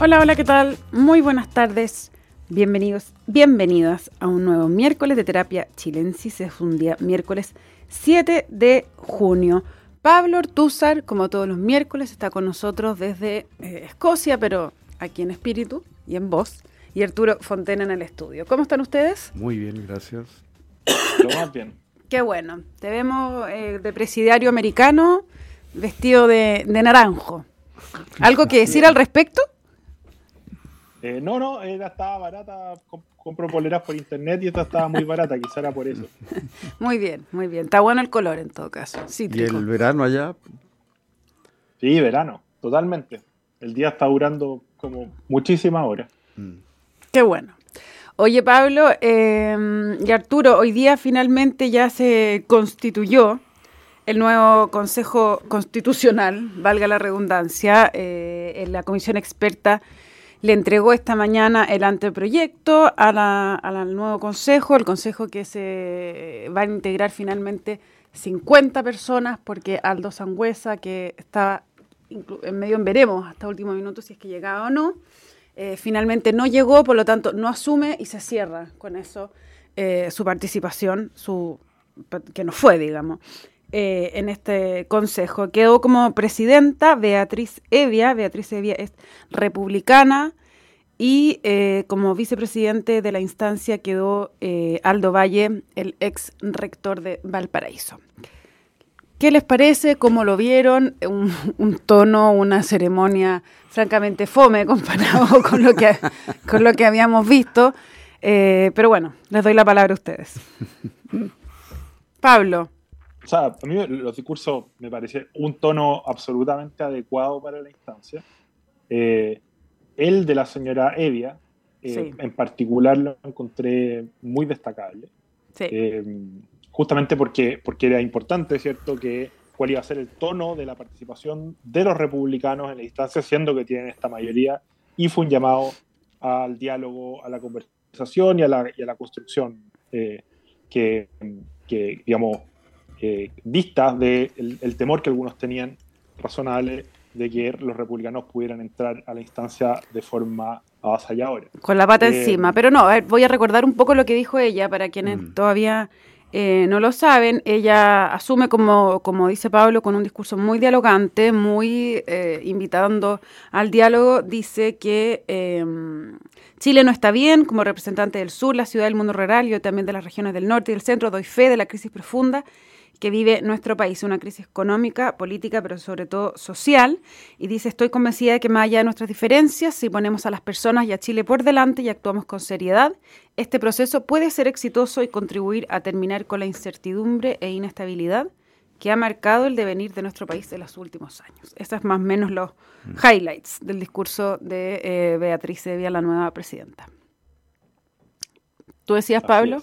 Hola, hola, ¿qué tal? Muy buenas tardes. Bienvenidos, bienvenidas a un nuevo miércoles de terapia chilensis. Es un día miércoles 7 de junio. Pablo Ortúzar, como todos los miércoles, está con nosotros desde eh, Escocia, pero aquí en espíritu y en voz. Y Arturo Fontena en el estudio. ¿Cómo están ustedes? Muy bien, gracias. Lo más bien. Qué bueno. Te vemos eh, de presidiario americano vestido de, de naranjo. ¿Algo que decir al respecto? Eh, no, no, ella estaba barata, com- compro poleras por internet y esta estaba muy barata, quizá era por eso. Muy bien, muy bien. Está bueno el color en todo caso. ¿Y Cítrico. el verano allá? Sí, verano, totalmente. El día está durando como muchísimas horas. Qué bueno. Oye, Pablo eh, y Arturo, hoy día finalmente ya se constituyó el nuevo Consejo Constitucional, valga la redundancia. eh, en la comisión experta le entregó esta mañana el anteproyecto al nuevo Consejo, el Consejo que se va a integrar finalmente 50 personas, porque Aldo Sangüesa, que estaba en medio en veremos hasta último minuto si es que llegaba o no, eh, finalmente no llegó, por lo tanto no asume y se cierra con eso eh, su participación, su que no fue, digamos, eh, en este consejo. Quedó como presidenta Beatriz Evia, Beatriz Evia es republicana y eh, como vicepresidente de la instancia quedó eh, Aldo Valle, el ex rector de Valparaíso. ¿Qué les parece? ¿Cómo lo vieron? Un, un tono, una ceremonia francamente fome comparado con lo que, con lo que habíamos visto. Eh, pero bueno, les doy la palabra a ustedes. Pablo, O sea, a mí los discursos me parece un tono absolutamente adecuado para la instancia. Eh, el de la señora Evia, eh, Sí. en particular, lo encontré muy destacable. sí, Eh, justamente porque, porque era importante, ¿cierto?, que cuál iba a ser el tono de la participación de los republicanos en la instancia, siendo que tienen esta mayoría, y fue un llamado al diálogo, a la conversación y a la, y a la construcción eh, que, que, digamos, eh, vistas del el, el temor que algunos tenían razonable de que los republicanos pudieran entrar a la instancia de forma avasalladora. con la pata Eh, encima. Pero no, a ver, voy a recordar un poco lo que dijo ella para quienes Mm. todavía eh, no lo saben. Ella asume, como, como dice Pablo, con un discurso muy dialogante, muy eh, invitando al diálogo. Dice que eh, Chile no está bien como representante del sur, la ciudad del mundo rural y también de las regiones del norte y del centro. Doy fe de la crisis profunda que vive nuestro país, una crisis económica, política, pero sobre todo social. Y dice, estoy convencida de que más allá de nuestras diferencias, si ponemos a las personas y a Chile por delante y actuamos con seriedad, este proceso puede ser exitoso y contribuir a terminar con la incertidumbre e inestabilidad que ha marcado el devenir de nuestro país en los últimos años. Esos es más o menos los highlights del discurso de eh, Beatriz Evia, la nueva presidenta. ¿Tú decías, Pablo?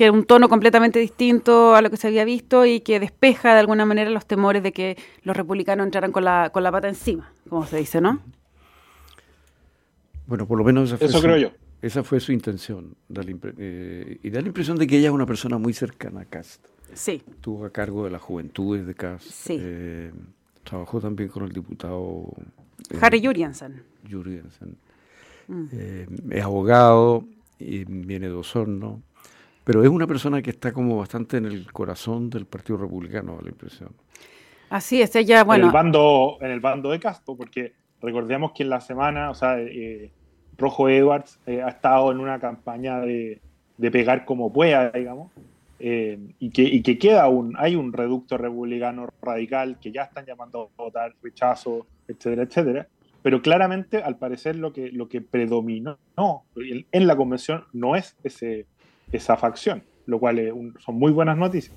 Que era un tono completamente distinto a lo que se había visto y que despeja de alguna manera los temores de que los republicanos entraran con la, con la pata encima, como se dice, ¿no? Bueno, por lo menos esa fue, Eso su, creo yo. Esa fue su intención. da eh, y da la impresión de que ella es una persona muy cercana a Cast. Sí, Estuvo a cargo de las juventudes de Cast. Sí. eh, trabajó también con el diputado eh, Harry Jurgensen. Jurgensen. Mm. Eh, es abogado y viene de Osorno. Pero es una persona que está como bastante en el corazón del Partido Republicano, la impresión. Así es, ella, en, bueno, el bando, en el bando de Castro, porque recordemos que en la semana, o sea, eh, Rojo Edwards eh, ha estado en una campaña de, de pegar como pueda, digamos, eh, y, que, y que queda un, hay un reducto republicano radical que ya están llamando a votar rechazo, etcétera, etcétera. Pero claramente, al parecer, lo que, lo que predominó en, en la convención no es ese, esa facción, lo cual son muy buenas noticias.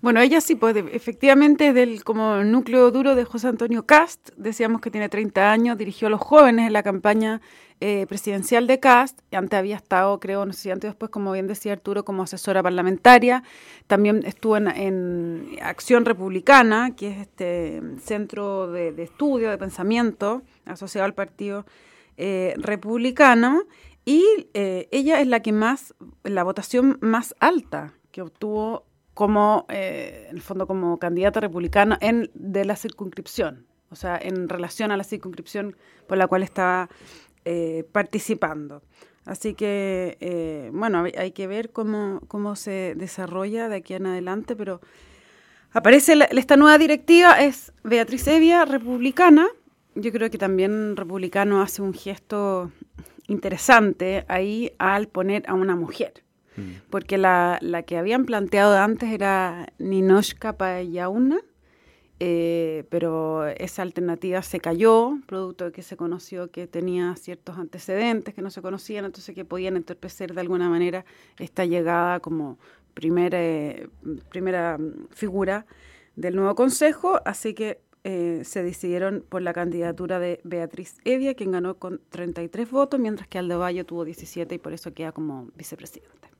Bueno, ella sí, pues efectivamente es del como núcleo duro de José Antonio Cast. Decíamos que tiene 30 años, dirigió a los jóvenes en la campaña eh, presidencial de Cast. Antes había estado, creo, no sé si antes después, como bien decía Arturo, como asesora parlamentaria. También estuvo en, Acción Republicana, que es este centro de, de estudio, de pensamiento asociado al Partido eh, Republicano. Y eh, ella es la que más, la votación más alta que obtuvo como, eh, en el fondo, como candidata republicana en, de la circunscripción o sea, en relación a la circunscripción por la cual estaba eh, participando. Así que, eh, bueno, hay, que ver cómo, cómo se desarrolla de aquí en adelante, pero aparece esta nueva directiva, es Beatriz Evia, republicana. Yo creo que también republicano hace un gesto interesante ahí al poner a una mujer. Mm. Porque la, la, que habían planteado antes era Ninoshka Payauna, eh, pero esa alternativa se cayó, producto de que se conoció que tenía ciertos antecedentes que no se conocían, entonces que podían entorpecer de alguna manera esta llegada como primera, eh, primera figura del nuevo consejo, así que eh, se decidieron por la candidatura de Beatriz Evia, quien ganó con 33 votos, mientras que Aldo tuvo 17 y por eso queda como vicepresidente.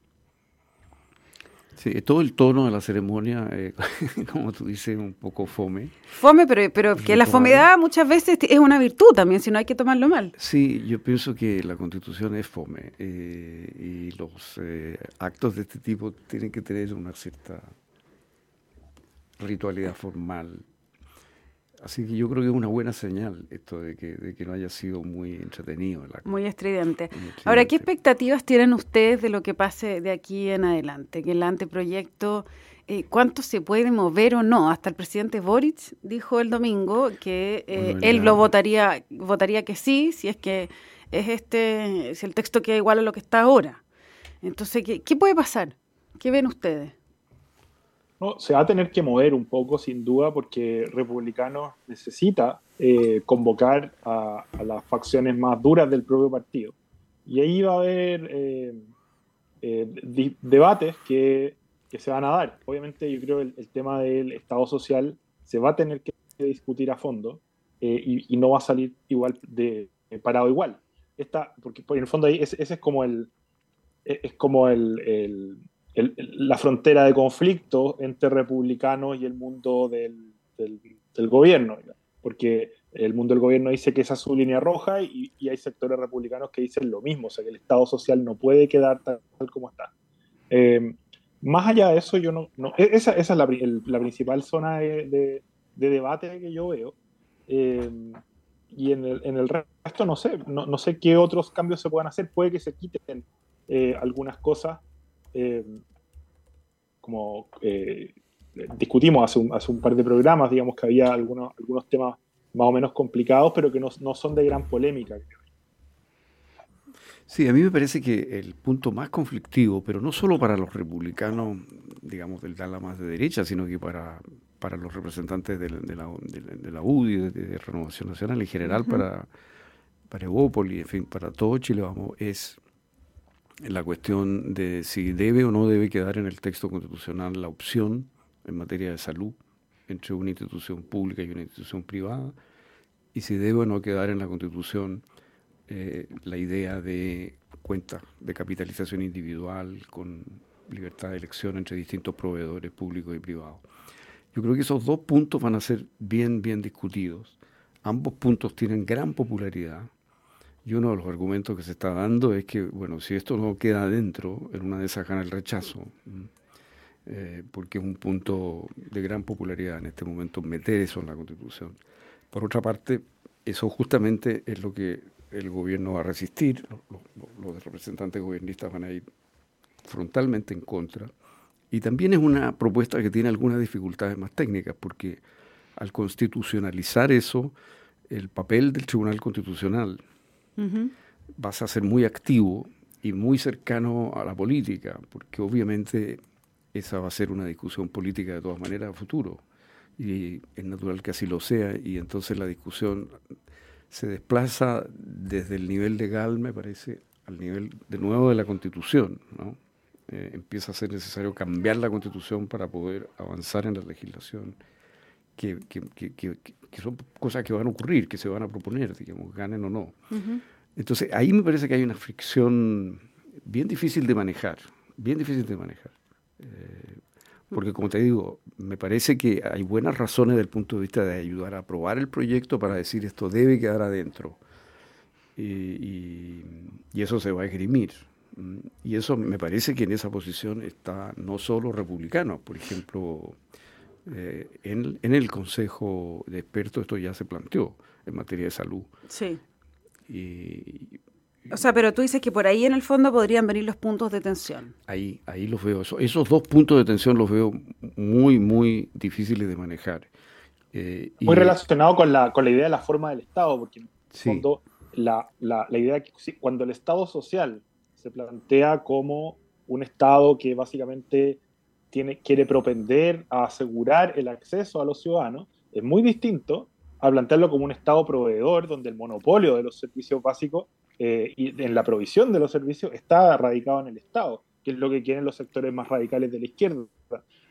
Sí, todo el tono de la ceremonia, eh, como tú dices, un poco fome. Fome, pero, pero que la fomedad muchas veces es una virtud también, si no hay que tomarlo mal. Sí, yo pienso que la constitución es fome eh, y los eh, actos de este tipo tienen que tener una cierta ritualidad formal, Así que yo creo que es una buena señal esto de que, de que no haya sido muy entretenido. muy, estridente. Ahora, ¿qué expectativas tienen ustedes de lo que pase de aquí en adelante? Que el anteproyecto, eh, ¿cuánto se puede mover o no? Hasta el presidente Boric dijo el domingo que eh, él lo votaría, votaría que sí, si es que es este, si el texto queda igual a lo que está ahora. Entonces, ¿qué, qué puede pasar? ¿Qué ven ustedes? No, se va a tener que mover un poco, sin duda, porque Republicanos necesita eh, convocar a, las facciones más duras del propio partido. Y ahí va a haber eh, eh, debates que, que, se van a dar. Obviamente, yo creo que el, tema del Estado social se va a tener que discutir a fondo y, no va a salir igual de parado igual. Esta, porque, en el fondo ahí ese, es como el es como el la frontera de conflicto entre republicanos y el mundo del, del, gobierno, porque el mundo del gobierno dice que esa es su línea roja y, hay sectores republicanos que dicen lo mismo, o sea que el Estado social no puede quedar tal, como está. Eh, más allá de eso, yo no, e, esa, esa, es la, la, principal zona de, de, debate que yo veo. Eh, y en el, en el, resto no sé, no, no, sé qué otros cambios se puedan hacer. Puede que se quiten eh, algunas cosas eh, como eh, discutimos hace un, hace un, par de programas, digamos que había algunos, algunos temas más o menos complicados, pero que no, no son de gran polémica. Sí, a mí me parece que el punto más conflictivo, pero no solo para los republicanos, digamos, del ala más de derecha, sino que para, para los representantes de, la, de, la, UDI, de, Renovación Nacional, en general, para, para Evópoli, en fin, para todo Chile, vamos, es la cuestión de si debe o no debe quedar en el texto constitucional la opción en materia de salud entre una institución pública y una institución privada, y si debe o no quedar en la Constitución eh, la idea de cuenta de capitalización individual con libertad de elección entre distintos proveedores públicos y privados. Yo creo que esos dos puntos van a ser bien, bien discutidos. Ambos puntos tienen gran popularidad y uno de los argumentos que se está dando es que, bueno, si esto no queda adentro, en una de esas gana el rechazo, eh, porque es un punto de gran popularidad en este momento meter eso en la Constitución. Por otra parte, eso justamente es lo que el gobierno va a resistir, los, los representantes gobiernistas van a ir frontalmente en contra. Y también es una propuesta que tiene algunas dificultades más técnicas, porque al constitucionalizar eso, el papel del Tribunal Constitucional vas a ser muy activo y muy cercano a la política, porque obviamente esa va a ser una discusión política de todas maneras a futuro. Y es natural que así lo sea, y entonces la discusión se desplaza desde el nivel legal, me parece, al nivel de nuevo de la constitución. ¿no? Eh, empieza a ser necesario cambiar la constitución para poder avanzar en la legislación, que, que, que, que son cosas que van a ocurrir, que se van a proponer, digamos, ganen o no. Entonces, ahí me parece que hay una fricción bien difícil de manejar, bien difícil de manejar. Eh, porque, como te digo, me parece que hay buenas razones desde el punto de vista de ayudar a aprobar el proyecto para decir esto debe quedar adentro. Y, y eso se va a esgrimir. Y eso me parece que en esa posición está no solo republicanos, por ejemplo, eh, en, en, el Consejo de Expertos esto ya se planteó en materia de salud. Sí. o sea, pero tú dices que por ahí en el fondo podrían venir los puntos de tensión. Ahí, ahí los veo. esos dos puntos de tensión los veo muy, muy difíciles de manejar. Eh, muy relacionado con la, con la idea de la forma del Estado, porque en el fondo la, la, la idea que cuando el Estado social se plantea como un Estado que básicamente tiene, quiere propender a asegurar el acceso a los ciudadanos, es muy distinto a plantearlo como un Estado proveedor, donde el monopolio de los servicios básicos eh, y en la provisión de los servicios está radicado en el Estado, que es lo que quieren los sectores más radicales de la izquierda.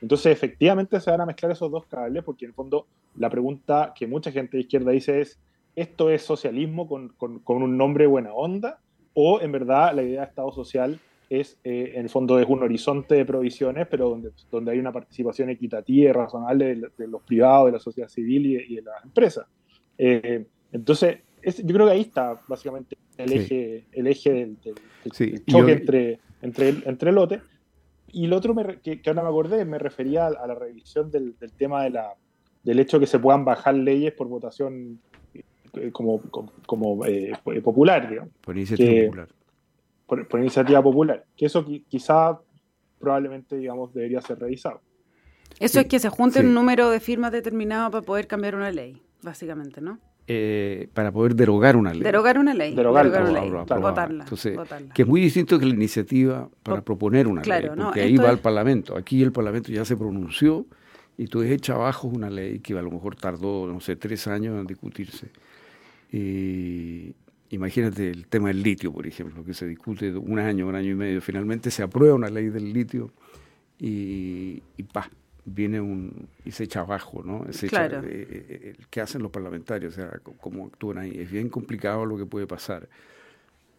Entonces, efectivamente, se van a mezclar esos dos cables, porque en el fondo la pregunta que mucha gente de izquierda dice es, ¿esto es socialismo con, con, con un nombre buena onda? ¿O en verdad la idea de Estado social es, eh, en el fondo, es un horizonte de provisiones, pero donde, donde hay una participación equitativa y razonable de, los privados, de la sociedad civil y, de las empresas. Eh, entonces, yo creo que ahí está básicamente el eje, el eje del, choque entre, entre, entre lotes. Y lo otro que, ahora me acordé, me refería a, la revisión del, tema de la, del hecho de que se puedan bajar leyes por votación eh, como, como, popular, digamos. Por iniciativa popular por, iniciativa popular, que eso quizá probablemente, digamos, debería ser revisado. Eso es que se junte un número de firmas determinado para poder cambiar una ley, básicamente, ¿no? Eh, para poder derogar una ley. Derogar una ley. Derogar, una ley. Votarla, Entonces, que es muy distinto que la iniciativa para proponer una ley, porque ahí va al Parlamento. Aquí el Parlamento ya se pronunció y tú echa abajo una ley que a lo mejor tardó, no sé, tres años en discutirse. Y, Imagínate el tema del litio, por ejemplo, que se discute un año, un año y medio. Finalmente se aprueba una ley del litio y, y pa, viene un y se echa abajo, ¿no? Se echa, eh, eh, el que hacen los parlamentarios, o sea, cómo actúan ahí. Es bien complicado lo que puede pasar.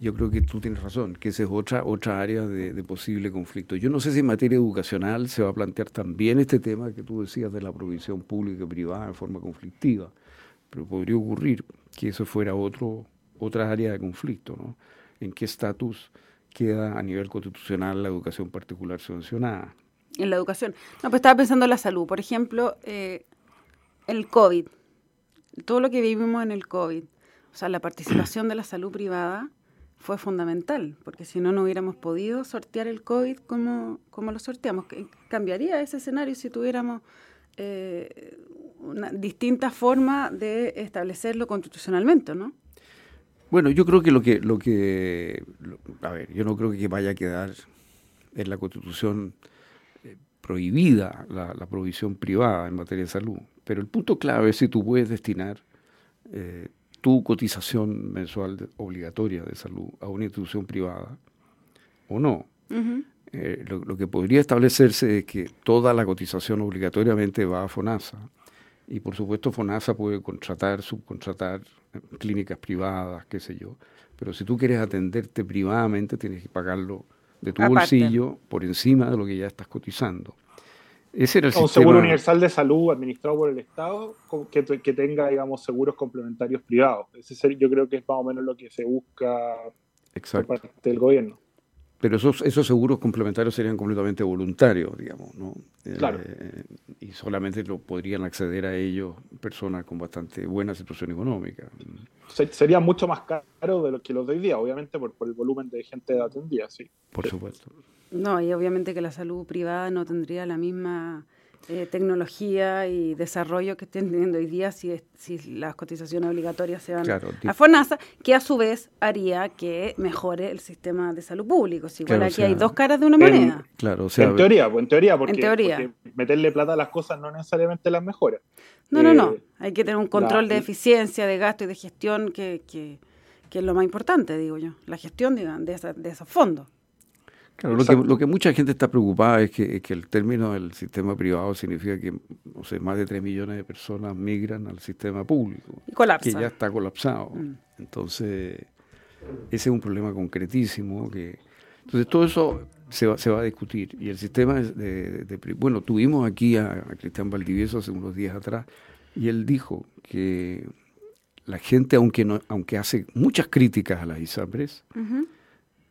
Yo creo que tú tienes razón, que esa es otra, otra área de, de, posible conflicto. Yo no sé si en materia educacional se va a plantear también este tema que tú decías de la provisión pública y privada en forma conflictiva, pero podría ocurrir que eso fuera otro, otra área de conflicto, ¿no? ¿En qué estatus queda a nivel constitucional la educación particular subvencionada? En la educación. No, pues estaba pensando en la salud. Por ejemplo, eh, el COVID. Todo lo que vivimos en el COVID. O sea, la participación de la salud privada fue fundamental, porque si no, no hubiéramos podido sortear el COVID como, como lo sorteamos. ¿Cambiaría ese escenario si tuviéramos eh, una distinta forma de establecerlo constitucionalmente, no? Bueno, yo creo que lo que, lo que, a ver, yo no creo que vaya a quedar en la Constitución eh, prohibida la, provisión privada en materia de salud, pero el punto clave es si tú puedes destinar eh, tu cotización mensual obligatoria de salud a una institución privada o no. Eh, lo, lo, que podría establecerse es que toda la cotización obligatoriamente va a FONASA. Y por supuesto FONASA puede contratar, subcontratar clínicas privadas, qué sé yo. Pero si tú quieres atenderte privadamente, tienes que pagarlo de tu bolsillo por encima de lo que ya estás cotizando. Ese era el un seguro universal de salud administrado por el Estado que, que tenga, digamos, seguros complementarios privados. Ese yo creo que es más o menos lo que se busca por parte del gobierno. Pero esos, esos seguros complementarios serían completamente voluntarios, digamos, ¿no? Claro. Eh, y solamente lo podrían acceder a ellos personas con bastante buena situación económica. sería mucho más caro de lo que los de hoy día, obviamente, por, por el volumen de gente atendida, sí. Por supuesto. No, y obviamente que la salud privada no tendría la misma eh, tecnología y desarrollo que estén teniendo hoy día si, si las cotizaciones obligatorias se van a FONASA, que a su vez haría que mejore el sistema de salud público. Si igual aquí hay dos caras de una moneda. claro, o sea, en teoría, pues, en teoría, porque, meterle plata a las cosas no necesariamente las mejora. No, no, no. Eh, hay que tener un control de eficiencia, de gasto y de gestión que, que, que, es lo más importante, digo yo. La gestión de, de, de esos fondos. Claro, lo que, lo que, mucha gente está preocupada es que, que, el término del sistema privado significa que no sé, más de 3 millones de personas migran al sistema público. Y colapsa. Que ya está colapsado. Mm. Entonces, ese es un problema concretísimo. que Entonces, todo eso se va, se va a discutir. Y el sistema de, de, Bueno, tuvimos aquí a, Cristian Valdivieso hace unos días atrás y él dijo que la gente, aunque, no, aunque hace muchas críticas a las ISAPRES,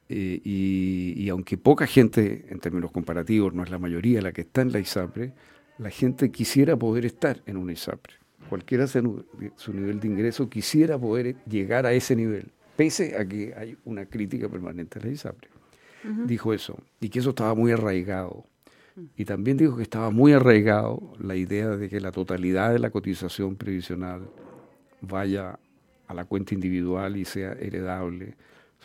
eh, y, aunque poca gente, en términos comparativos, no es la mayoría la que está en la ISAPRE, la gente quisiera poder estar en una ISAPRE. Cualquiera sea su nivel de ingreso, quisiera poder llegar a ese nivel, pese a que hay una crítica permanente a la ISAPRE. Dijo eso, y que eso estaba muy arraigado. Y también dijo que estaba muy arraigado la idea de que la totalidad de la cotización previsional vaya a la cuenta individual y sea heredable.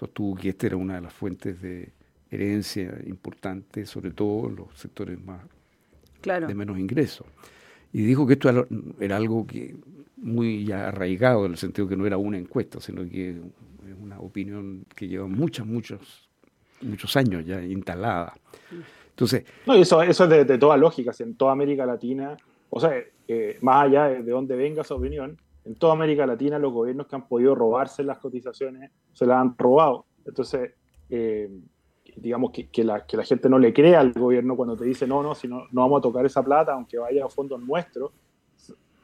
Sostuvo que esta era una de las fuentes de herencia importante, sobre todo en los sectores más de menos ingresos. Y dijo que esto era, algo que muy ya arraigado, en el sentido que no era una encuesta, sino que es una opinión que lleva muchos, muchos, muchos años ya instalada. Entonces, no, eso, eso es de, toda lógica, en toda América Latina, o sea, eh, más allá de, donde venga esa opinión, en toda América Latina los gobiernos que han podido robarse las cotizaciones se las han robado. Entonces, eh, digamos, que, la, gente no le crea al gobierno cuando te dice, no, no, si no, no vamos a tocar esa plata, aunque vaya a fondos nuestros,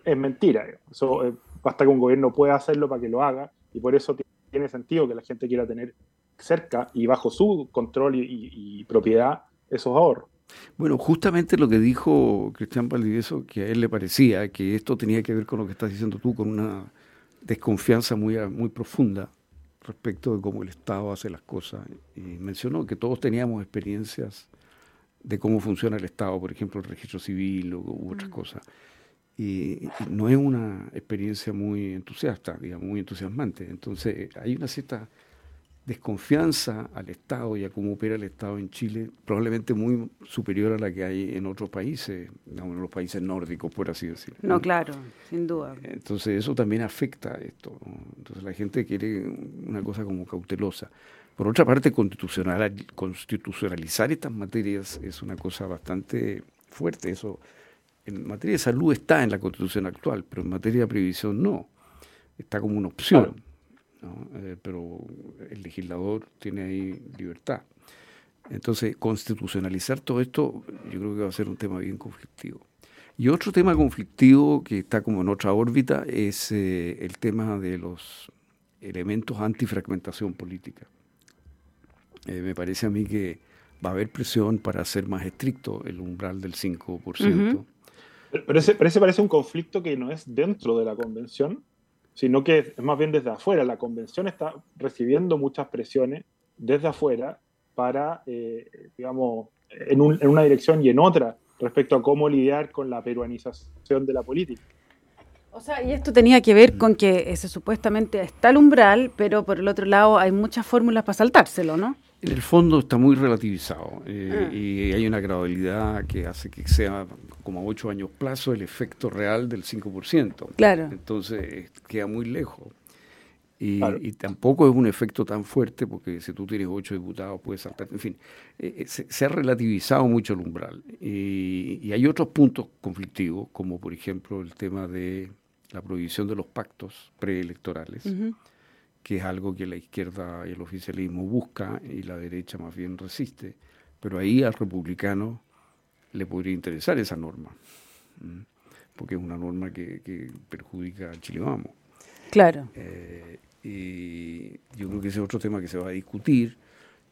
es mentira. Eh, basta que un gobierno pueda hacerlo para que lo haga, y por eso tiene sentido que la gente quiera tener cerca y bajo su control y, propiedad esos ahorros. Bueno, justamente lo que dijo Cristian Valdivieso, que a él le parecía que esto tenía que ver con lo que estás diciendo tú, con una desconfianza muy, muy profunda respecto de cómo el Estado hace las cosas. Y mencionó que todos teníamos experiencias de cómo funciona el Estado, por ejemplo, el registro civil u, otras mm. cosas. Y, no es una experiencia muy entusiasta, digamos, muy entusiasmante. Entonces, hay una cierta desconfianza al Estado y a cómo opera el Estado en Chile, probablemente muy superior a la que hay en otros países, en los países nórdicos, por así decirlo. No, claro, sin duda. Entonces eso también afecta a esto. Entonces la gente quiere una cosa como cautelosa. Por otra parte, constitucional, constitucionalizar estas materias es una cosa bastante fuerte. Eso en materia de salud está en la constitución actual, pero en materia de previsión no. Está como una opción. Eh, pero el legislador tiene ahí libertad. Entonces, constitucionalizar todo esto yo creo que va a ser un tema bien conflictivo. Y otro tema conflictivo que está como en otra órbita es eh, el tema de los elementos antifragmentación política. Eh, me parece a mí que va a haber presión para hacer más estricto el umbral del 5%. pero, ese, pero ese parece un conflicto que no es dentro de la convención, sino que es más bien desde afuera. La convención está recibiendo muchas presiones desde afuera para, eh, digamos, en, una dirección y en otra respecto a cómo lidiar con la peruanización de la política. O sea, y esto tenía que ver con que ese supuestamente está el umbral, pero por el otro lado hay muchas fórmulas para saltárselo, ¿no? En el fondo está muy relativizado eh, ah. y hay una gradualidad que hace que sea como a ocho años plazo el efecto real del 5%. Claro. Entonces queda muy lejos. Y, tampoco es un efecto tan fuerte porque si tú tienes ocho diputados puedes saltar. En fin, eh, eh, se, ha relativizado mucho el umbral. Y, hay otros puntos conflictivos, como por ejemplo el tema de la prohibición de los pactos preelectorales que es algo que la izquierda y el oficialismo busca y la derecha más bien resiste. Pero ahí al republicano le podría interesar esa norma, porque es una norma que, perjudica a Chile Vamos. Claro. Eh, y yo creo que ese es otro tema que se va a discutir.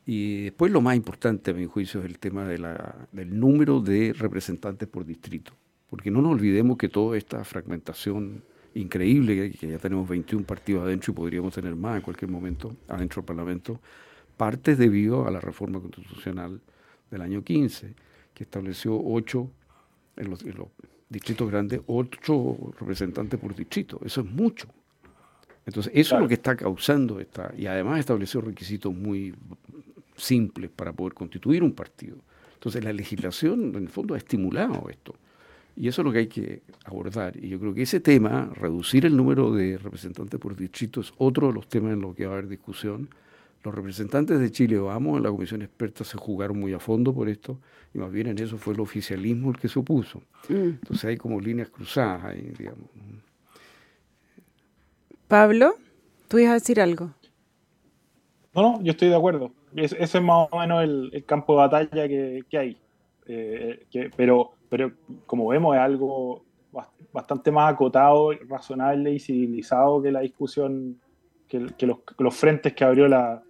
Y después lo más importante, a mi juicio, es el tema de la, del número de representantes por distrito. Porque no nos olvidemos que toda esta fragmentación increíble, que ya tenemos 21 partidos adentro y podríamos tener más en cualquier momento adentro del Parlamento, parte debido a la reforma constitucional del año 15, que estableció ocho, en los, distritos grandes, ocho representantes por distrito. Eso es mucho. Entonces, eso es lo que está causando esta, y además estableció requisitos muy simples para poder constituir un partido. Entonces, la legislación, en el fondo, ha estimulado esto. Y eso es lo que hay que abordar. Y yo creo que ese tema, reducir el número de representantes por distrito, es otro de los temas en los que va a haber discusión. Los representantes de Chile Vamos en la comisión experta se jugaron muy a fondo por esto, y más bien en eso fue el oficialismo el que se opuso. Mm. Entonces hay como líneas cruzadas ahí, digamos. Pablo, ¿tú ibas a decir algo? No, no, yo estoy de acuerdo. ese es más o menos el, campo de batalla que, hay. Eh, que, pero pero como vemos es algo bastante más acotado, razonable y civilizado que la discusión, que, los, frentes que abrió la,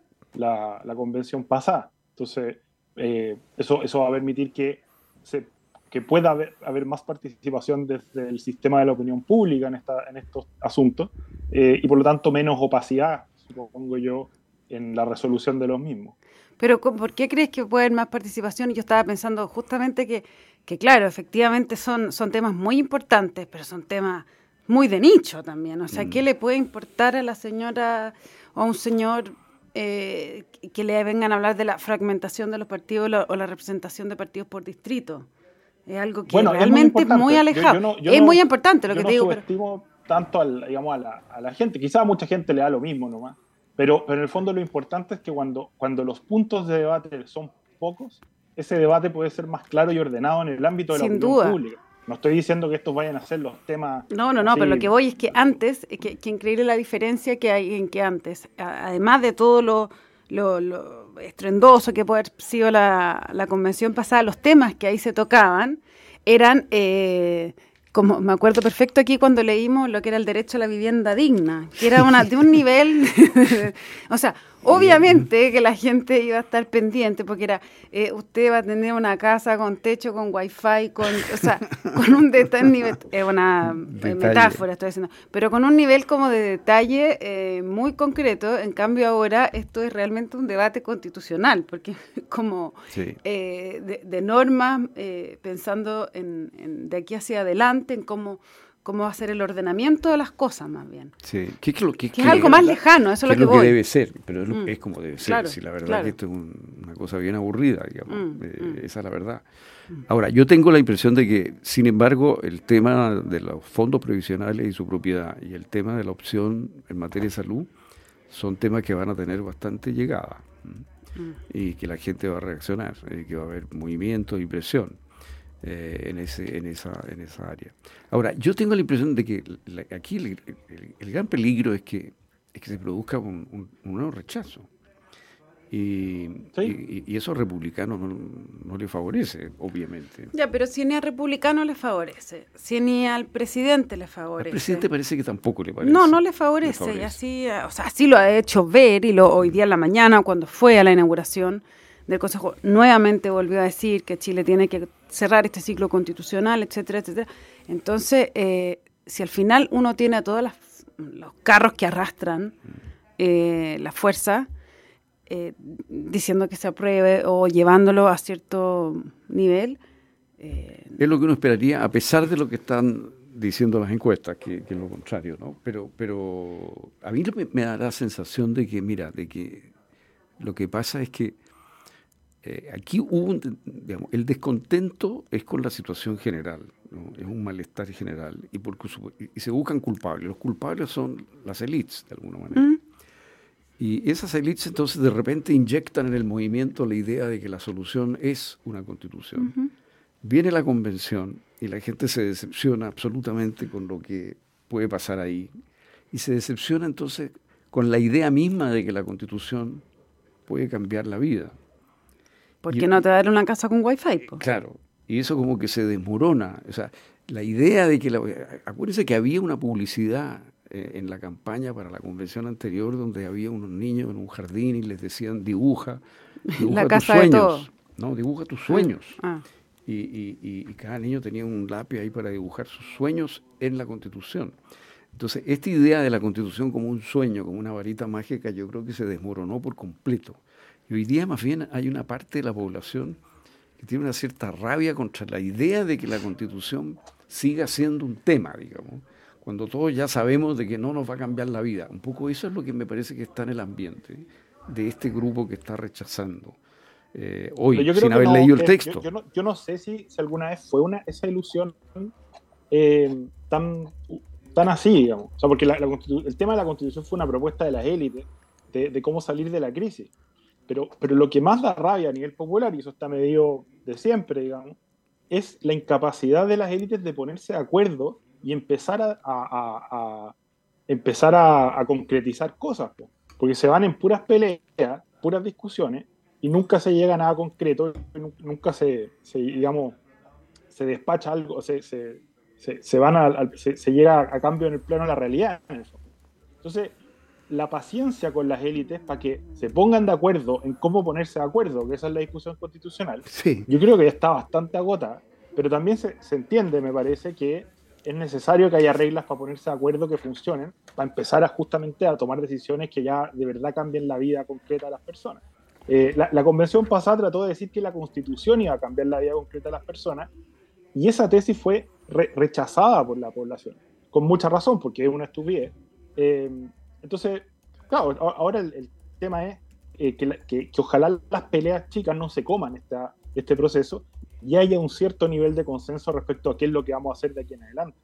convención pasada. Entonces, eh, eso, eso va a permitir que se que pueda haber, haber, más participación desde el sistema de la opinión pública en, esta, en estos asuntos eh, y por lo tanto menos opacidad, supongo yo, en la resolución de los mismos. Pero ¿por qué crees que puede haber más participación? Yo estaba pensando justamente que, que claro, efectivamente son, son temas muy importantes, pero son temas muy de nicho también. O sea, ¿qué mm. le puede importar a la señora o a un señor eh, que le vengan a hablar de la fragmentación de los partidos o la representación de partidos por distrito? Es algo que realmente es muy, alejado. es muy importante lo que te digo. Pero... tanto digamos, a, la, a la gente. Quizá a mucha gente le da lo mismo nomás. Pero, pero en el fondo lo importante es que cuando, cuando los puntos de debate son pocos, ese debate puede ser más claro y ordenado en el ámbito de la opinión pública. No estoy diciendo que estos vayan a ser los temas. No, no, no, pero lo que voy es que antes, que, que increíble la diferencia que hay en que antes, además de todo lo, lo, lo estrendoso que puede haber sido la, la, convención pasada, los temas que ahí se tocaban eran eh, como me acuerdo perfecto aquí cuando leímos lo que era el derecho a la vivienda digna, que era una, de un nivel, o sea, Obviamente que la gente iba a estar pendiente porque era, eh, usted va a tener una casa con techo, con wifi, con, o sea, con un detalle, es una metáfora estoy diciendo, pero con un nivel como de detalle eh, muy concreto. En cambio ahora esto es realmente un debate constitucional porque como eh, de, normas, pensando en, de aquí hacia adelante, en cómo cómo va a ser el ordenamiento de las cosas más bien. Sí, que, es algo más lejano, eso es lo que, voy. que debe ser, pero es, mm. como debe ser. si la verdad es que esto es una cosa bien aburrida, digamos, mm, eh, mm. esa es la verdad. Ahora, yo tengo la impresión de que, sin embargo, el tema de los fondos previsionales y su propiedad y el tema de la opción en materia de salud son temas que van a tener bastante llegada y que la gente va a reaccionar, y que va a haber movimiento y presión. Eh, en, ese, en, esa, en esa área. Ahora, yo tengo la impresión de que aquí el, gran peligro es que, es que se produzca un, un, nuevo rechazo. Y, y, eso a republicanos no, no, le favorece, obviamente. Ya, pero si ni a republicano le favorece, si ni al presidente le favorece. Al presidente parece que tampoco le parece. No, no le favorece, y así, o sea, así lo ha hecho ver, y lo, hoy día en la mañana, cuando fue a la inauguración del Consejo, nuevamente volvió a decir que Chile tiene que cerrar este ciclo constitucional, etcétera, etcétera. Entonces, eh, si al final uno tiene a todos los carros que arrastran eh, la fuerza, eh, diciendo que se apruebe o llevándolo a cierto nivel. es lo que uno esperaría, a pesar de lo que están diciendo las encuestas, que, es lo contrario, ¿no? Pero, pero a mí me da la sensación de que, mira, de que lo que pasa es que eh, aquí hubo un, digamos, el descontento es con la situación general, es un malestar general y, porque, y se buscan culpables. Los culpables son las élites, de alguna manera. Mm. Y esas élites entonces de repente inyectan en el movimiento la idea de que la solución es una constitución. Viene la convención y la gente se decepciona absolutamente con lo que puede pasar ahí. Y se decepciona entonces con la idea misma de que la constitución puede cambiar la vida. ¿Por qué no te dar una casa con wifi? Claro, y eso como que se desmorona. O sea, la idea de que... La, acuérdense que había una publicidad eh, en la campaña para la convención anterior donde había unos niños en un jardín y les decían dibuja, dibuja la tus sueños. No, dibuja tus ah, sueños. Ah. Y, y, y, cada niño tenía un lápiz ahí para dibujar sus sueños en la constitución. Entonces, esta idea de la constitución como un sueño, como una varita mágica, yo creo que se desmoronó por completo. Y hoy día más bien hay una parte de la población que tiene una cierta rabia contra la idea de que la constitución siga siendo un tema, digamos, cuando todos ya sabemos de que no nos va a cambiar la vida. Un poco eso es lo que me parece que está en el ambiente de este grupo que está rechazando. Eh, hoy, sin haber leído el texto. Yo, no, sé si, alguna vez fue una, esa ilusión eh, tan, tan así, digamos. O sea, porque el tema de la constitución fue una propuesta de las élites de cómo salir de la crisis. Pero, pero lo que más da rabia a nivel popular, y eso está medio de siempre, digamos, es la incapacidad de las élites de ponerse de acuerdo y empezar a, empezar a, concretizar cosas, porque se van en puras peleas, puras discusiones, y nunca se llega a nada concreto, nunca se, digamos, se despacha algo, se, se, se, van a, se, llega a cambio en el plano de la realidad. Entonces, la paciencia con las élites para que se pongan de acuerdo en cómo ponerse de acuerdo, que esa es la discusión constitucional, yo creo que ya está bastante agotada. pero también se, se entiende, me parece, que es necesario que haya reglas para ponerse de acuerdo que funcionen, para empezar a justamente a tomar decisiones que ya de verdad cambien la vida concreta de las personas. Eh, la, convención pasada trató de decir que la constitución iba a cambiar la vida concreta de las personas y esa tesis fue rechazada por la población, con mucha razón, porque es una estupidez. Eh, entonces, claro, ahora el, tema es eh, que, que, ojalá las peleas chicas no se coman esta, este proceso y haya un cierto nivel de consenso respecto a qué es lo que vamos a hacer de aquí en adelante.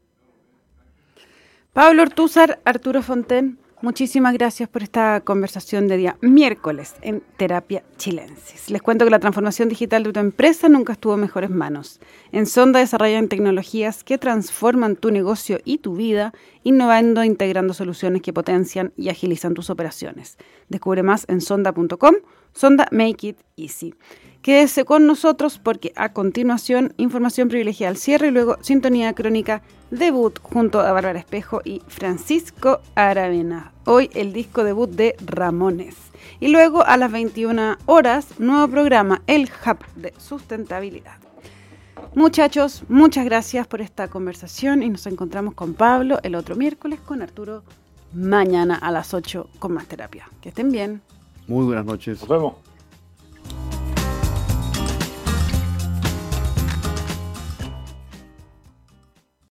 Pablo Ortúzar, Arturo Fonten, Muchísimas gracias por esta conversación de día miércoles en Terapia Chilensis. Les cuento que la transformación digital de tu empresa nunca estuvo en mejores manos. En Sonda desarrollan tecnologías que transforman tu negocio y tu vida, innovando e integrando soluciones que potencian y agilizan tus operaciones. Descubre más en sonda.com. Sonda Make It Easy. Quédese con nosotros porque a continuación información privilegiada al cierre y luego sintonía crónica debut junto a Bárbara Espejo y Francisco Aravena. Hoy el disco debut de Ramones. Y luego a las 21 horas, nuevo programa, el Hub de Sustentabilidad. Muchachos, muchas gracias por esta conversación y nos encontramos con Pablo el otro miércoles, con Arturo mañana a las 8 con más terapia. Que estén bien. Muy buenas noches. Nos vemos.